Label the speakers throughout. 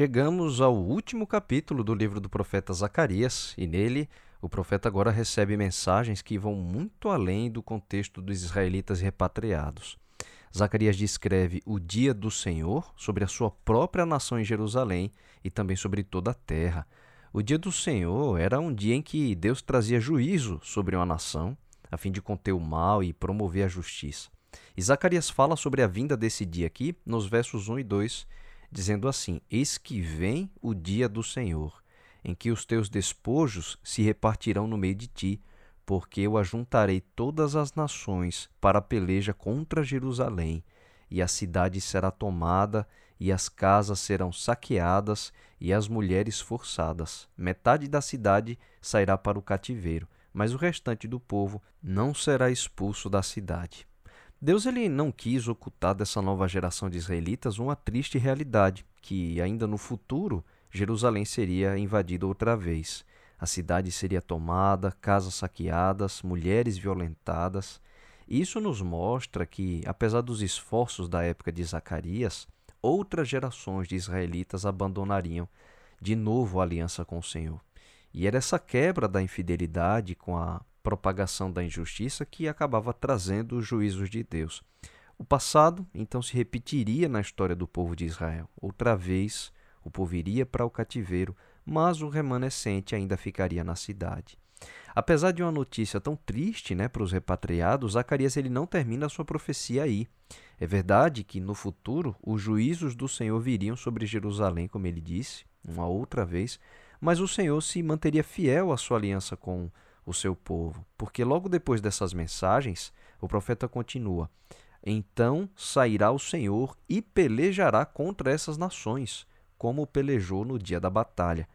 Speaker 1: Chegamos ao último capítulo do livro do profeta Zacarias, e nele o profeta agora recebe mensagens que vão muito além do contexto dos israelitas repatriados. Zacarias descreve o dia do Senhor sobre a sua própria nação em Jerusalém e também sobre toda a terra. O dia do Senhor era um dia em que Deus trazia juízo sobre uma nação, a fim de conter o mal e promover a justiça. E Zacarias fala sobre a vinda desse dia aqui nos versos 1 e 2 dizendo assim: Eis que vem o dia do Senhor, em que os teus despojos se repartirão no meio de ti, porque eu ajuntarei todas as nações para a peleja contra Jerusalém, e a cidade será tomada, e as casas serão saqueadas, e as mulheres forçadas. Metade da cidade sairá para o cativeiro, mas o restante do povo não será expulso da cidade. Deus ele não quis ocultar dessa nova geração de israelitas uma triste realidade, que ainda no futuro Jerusalém seria invadida outra vez. A cidade seria tomada, casas saqueadas, mulheres violentadas. Isso nos mostra que, apesar dos esforços da época de Zacarias, outras gerações de israelitas abandonariam de novo a aliança com o Senhor. E era essa quebra da infidelidade com a propagação da injustiça que acabava trazendo os juízos de Deus. O passado, então, se repetiria na história do povo de Israel. Outra vez, o povo iria para o cativeiro, mas o remanescente ainda ficaria na cidade. Apesar de uma notícia tão triste né, para os repatriados, Zacarias ele não termina a sua profecia aí. É verdade que no futuro os juízos do Senhor viriam sobre Jerusalém, como ele disse, uma outra vez, mas o Senhor se manteria fiel à sua aliança com o seu povo. Porque logo depois dessas mensagens, o profeta continua: Então sairá o Senhor e pelejará contra essas nações, como pelejou no dia da batalha.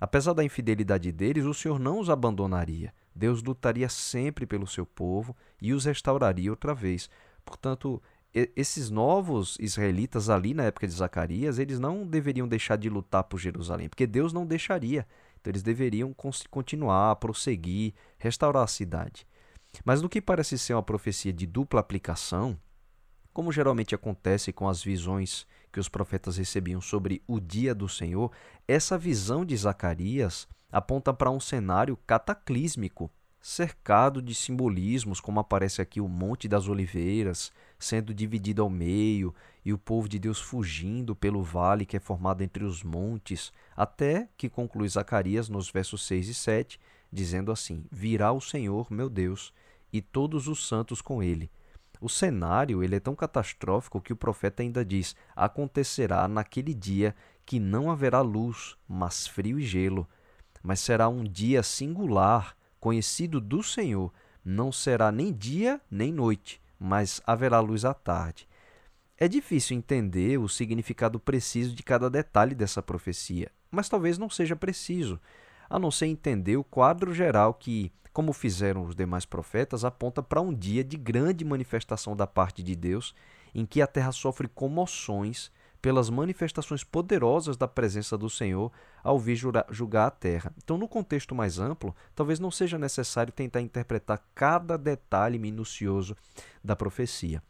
Speaker 1: Apesar da infidelidade deles, o Senhor não os abandonaria. Deus lutaria sempre pelo seu povo e os restauraria outra vez. Portanto, esses novos israelitas ali na época de Zacarias, eles não deveriam deixar de lutar por Jerusalém, porque Deus não deixaria. Eles deveriam continuar, prosseguir, restaurar a cidade. Mas no que parece ser uma profecia de dupla aplicação, como geralmente acontece com as visões que os profetas recebiam sobre o dia do Senhor, essa visão de Zacarias aponta para um cenário cataclísmico cercado de simbolismos, como aparece aqui o Monte das Oliveiras sendo dividido ao meio e o povo de Deus fugindo pelo vale que é formado entre os montes, até que conclui Zacarias nos versos 6 e 7, dizendo assim: Virá o Senhor, meu Deus, e todos os santos com ele. O cenário ele é tão catastrófico que o profeta ainda diz: Acontecerá naquele dia que não haverá luz, mas frio e gelo. Mas será um dia singular conhecido do Senhor, não será nem dia nem noite, mas haverá luz à tarde. É difícil entender o significado preciso de cada detalhe dessa profecia, mas talvez não seja preciso, a não ser entender o quadro geral que, como fizeram os demais profetas, aponta para um dia de grande manifestação da parte de Deus, em que a terra sofre comoções pelas manifestações poderosas da presença do Senhor ao vir julgar a terra. Então, no contexto mais amplo, talvez não seja necessário tentar interpretar cada detalhe minucioso da profecia.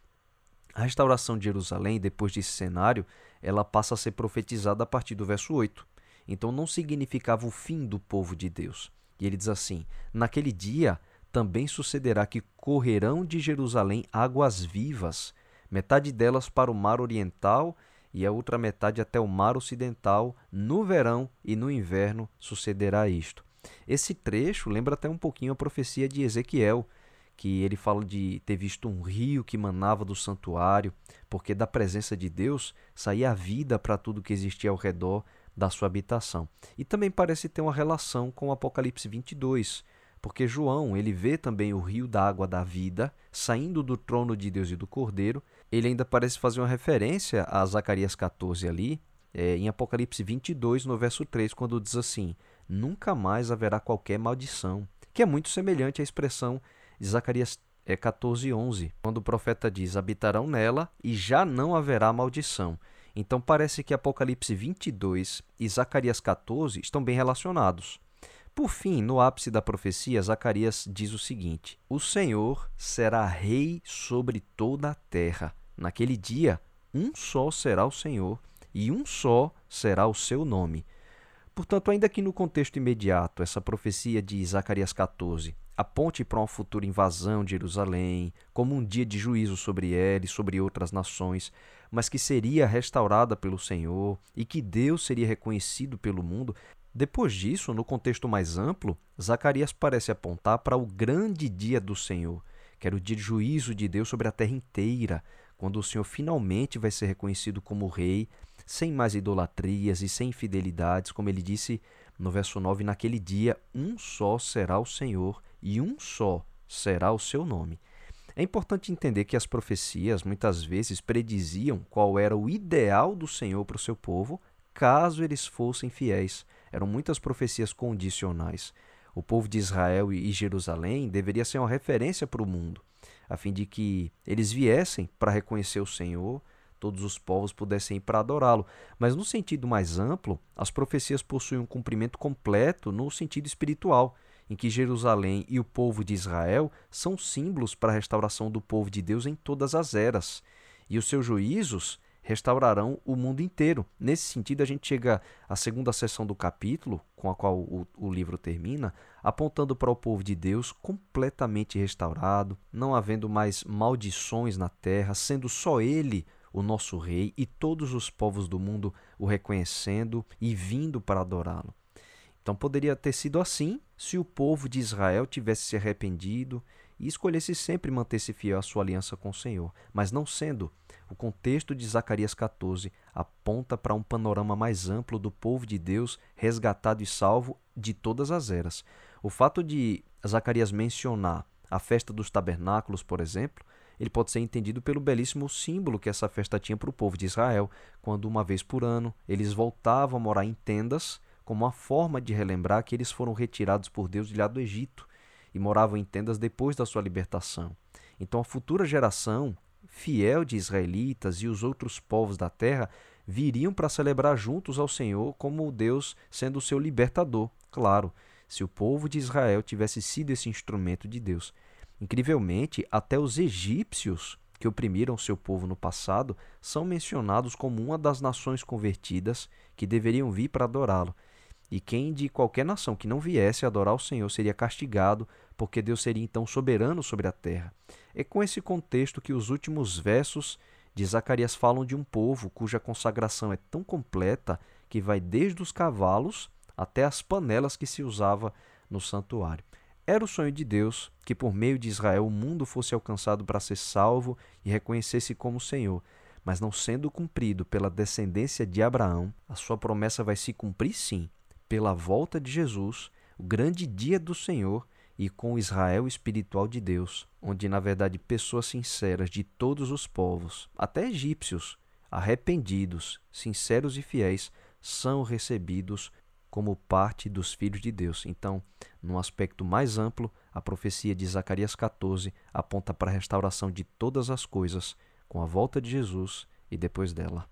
Speaker 1: A restauração de Jerusalém, depois desse cenário, ela passa a ser profetizada a partir do verso 8. Então, não significava o fim do povo de Deus. E ele diz assim: Naquele dia também sucederá que correrão de Jerusalém águas vivas, metade delas para o mar oriental e a outra metade até o mar ocidental, no verão e no inverno sucederá isto. Esse trecho lembra até um pouquinho a profecia de Ezequiel, que ele fala de ter visto um rio que manava do santuário, porque da presença de Deus saía a vida para tudo que existia ao redor da sua habitação. E também parece ter uma relação com Apocalipse 22, porque João ele vê também o rio da água da vida saindo do trono de Deus e do Cordeiro ele ainda parece fazer uma referência a Zacarias 14 ali, é, em Apocalipse 22, no verso 3, quando diz assim: Nunca mais haverá qualquer maldição, que é muito semelhante à expressão de Zacarias é, 14, 11, quando o profeta diz: Habitarão nela e já não haverá maldição. Então parece que Apocalipse 22 e Zacarias 14 estão bem relacionados. Por fim, no ápice da profecia, Zacarias diz o seguinte: O Senhor será rei sobre toda a terra. Naquele dia, um só será o Senhor, e um só será o seu nome. Portanto, ainda que no contexto imediato essa profecia de Zacarias 14 aponte para uma futura invasão de Jerusalém, como um dia de juízo sobre ela e sobre outras nações, mas que seria restaurada pelo Senhor e que Deus seria reconhecido pelo mundo, depois disso, no contexto mais amplo, Zacarias parece apontar para o grande dia do Senhor, que era o dia de juízo de Deus sobre a terra inteira, quando o Senhor finalmente vai ser reconhecido como rei, sem mais idolatrias e sem infidelidades, como ele disse no verso 9: Naquele dia, um só será o Senhor e um só será o seu nome. É importante entender que as profecias muitas vezes prediziam qual era o ideal do Senhor para o seu povo, caso eles fossem fiéis. Eram muitas profecias condicionais. O povo de Israel e Jerusalém deveria ser uma referência para o mundo, a fim de que eles viessem para reconhecer o Senhor, todos os povos pudessem ir para adorá-lo. Mas no sentido mais amplo, as profecias possuem um cumprimento completo no sentido espiritual, em que Jerusalém e o povo de Israel são símbolos para a restauração do povo de Deus em todas as eras. E os seus juízos restaurarão o mundo inteiro. Nesse sentido, a gente chega à segunda seção do capítulo, com a qual o, o, livro termina, apontando para o povo de Deus completamente restaurado, não havendo mais maldições na terra, sendo só Ele o nosso Rei e todos os povos do mundo o reconhecendo e vindo para adorá-lo. Então poderia ter sido assim se o povo de Israel tivesse se arrependido e escolhesse sempre manter-se fiel à sua aliança com o Senhor. Mas não sendo, o contexto de Zacarias 14 aponta para um panorama mais amplo do povo de Deus resgatado e salvo de todas as eras. O fato de Zacarias mencionar a festa dos tabernáculos, por exemplo, ele pode ser entendido pelo belíssimo símbolo que essa festa tinha para o povo de Israel, quando uma vez por ano eles voltavam a morar em tendas, como uma forma de relembrar que eles foram retirados por Deus de lá do Egito e moravam em tendas depois da sua libertação. Então a futura geração fiel de israelitas e os outros povos da terra viriam para celebrar juntos ao Senhor como Deus sendo o seu libertador. Claro, se o povo de Israel tivesse sido esse instrumento de Deus. Incrivelmente, até os egípcios que oprimiram seu povo no passado são mencionados como uma das nações convertidas que deveriam vir para adorá-lo. E quem de qualquer nação que não viesse adorar o Senhor seria castigado, porque Deus seria então soberano sobre a terra. É com esse contexto que os últimos versos de Zacarias falam de um povo cuja consagração é tão completa que vai desde os cavalos até as panelas que se usava no santuário. Era o sonho de Deus que por meio de Israel o mundo fosse alcançado para ser salvo e reconhecesse como Senhor. Mas não sendo cumprido pela descendência de Abraão, a sua promessa vai se cumprir sim, pela volta de Jesus, o grande dia do Senhor e com o Israel espiritual de Deus, onde na verdade pessoas sinceras de todos os povos, até egípcios, arrependidos, sinceros e fiéis, são recebidos como parte dos filhos de Deus. Então, num aspecto mais amplo, a profecia de Zacarias 14 aponta para a restauração de todas as coisas com a volta de Jesus e depois dela.